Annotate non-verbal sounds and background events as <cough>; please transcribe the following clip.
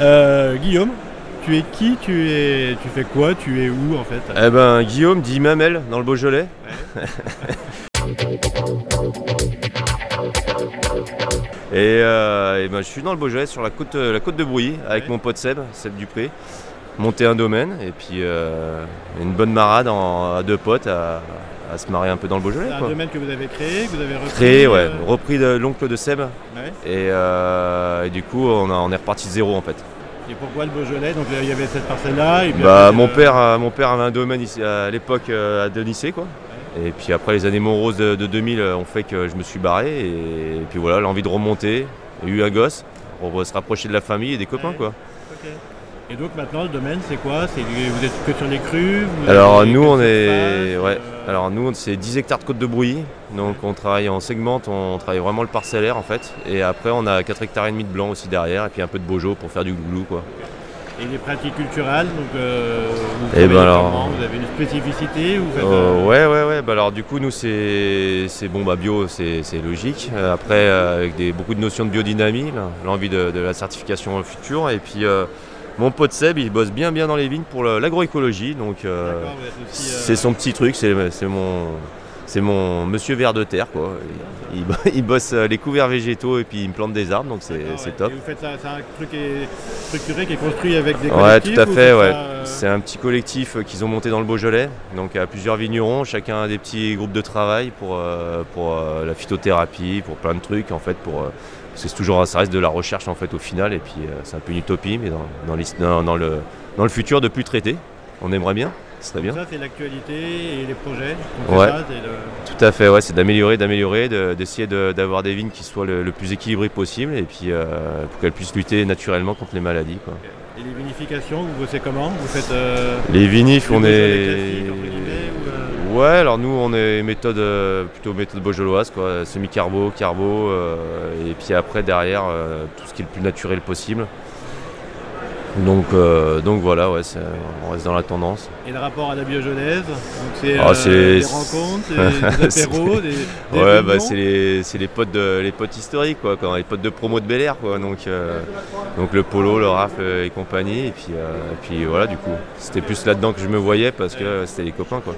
Euh, Guillaume, tu es qui tu, es, tu fais quoi Tu es où en fait? Eh ben Guillaume dit Mamel dans le Beaujolais. et, euh, et ben, je suis dans le Beaujolais sur la côte, la côte de Brouilly avec Ouais. mon pote Seb, Seb Dupré. Monter un domaine et puis euh, une bonne marade en- à deux potes à, à se marier un peu dans le Beaujolais. C'est un quoi. domaine que vous avez créé, que vous avez repris Créé, ouais, euh, repris de l'oncle de Seb ouais. et, euh, et du coup on, a- on est reparti de zéro en fait. Et pourquoi le Beaujolais? Donc il y avait cette parcelle-là. et puis Bah, mon, euh, père, mon père avait un domaine ici, à l'époque à Denissé quoi. Et puis après les années moroses de, de 2000 euh, ont fait que je me suis barré et, et puis voilà l'envie de remonter, eu un gosse, on va se rapprocher de la famille et des copains Ouais. quoi. Et donc maintenant, le domaine, c'est quoi? C'est Vous êtes que sur les crues vous Alors nous on est ouais. euh, Alors nous c'est 10 hectares de côte de Brouilly. Donc on travaille en segmente, on travaille vraiment le parcellaire en fait. Et après on a 4 hectares et demi de blanc aussi derrière et puis un peu de Beaujolais pour faire du glouglou quoi. Et les pratiques culturelles, donc euh, vous Eh ben alors- Vous avez une spécificité ou faites, Euh, euh, ouais ouais ouais bah alors du coup nous c'est c'est bon bah bio c'est c'est logique. Euh, après euh, avec des, beaucoup de notions de biodynamie, là, l'envie de, de la certification future et puis euh, mon pote Seb il bosse bien bien dans les vignes pour l'agroécologie donc euh, euh, c'est son petit truc, c'est mon c'est mon monsieur ver de terre quoi. Il, il bo- <laughs> il bosse euh, les couverts végétaux et puis il me plante des arbres donc c'est ouais. top. Et vous faites ça, c'est un truc qui est structuré, qui est construit avec des Ouais, collectifs tout à fait, ouais. ça, euh, C'est un petit collectif euh, qu'ils ont monté dans le Beaujolais, donc à plusieurs vignerons, chacun a des petits groupes de travail pour, euh, pour euh, la phytothérapie, pour plein de trucs en fait, pour, euh, parce que c'est toujours, ça reste de la recherche en fait au final, et puis c'est un peu une utopie, mais dans, dans, l'his- dans- dans le, dans le futur de plus traiter, on aimerait bien, ce serait bien. Ça, c'est l'actualité et les projets. Ouais. ça, le- Tout à fait, ouais, c'est d'améliorer, d'améliorer, de- d'essayer de- d'avoir des vignes qui soient le, le plus équilibrées possible, et puis euh, pour qu'elles puissent lutter naturellement contre les maladies. Quoi. Et les vinifications, vous bossez comment Vous faites euh, Les vinifs, on est. ou, euh, Ouais, alors nous on est méthode euh, plutôt méthode beaujolloise, quoi, semi-carbo, carbo, euh, et puis après derrière tout ce qui est le plus naturel possible. Donc, euh, donc voilà, ouais, on reste dans la tendance. Et le rapport à la biogénèse Donc c'est Ah, euh, des rencontres, <laughs> des, apéros, des, <laughs> des ouais, bah, c'est les, c'est les potes de, les potes historiques, quoi, quand, les potes de promo de Bel Air, quoi. Donc, euh, donc le polo, le rafle et compagnie, et puis, euh, et puis voilà, du coup, c'était plus là-dedans que je me voyais parce que c'était les copains, quoi.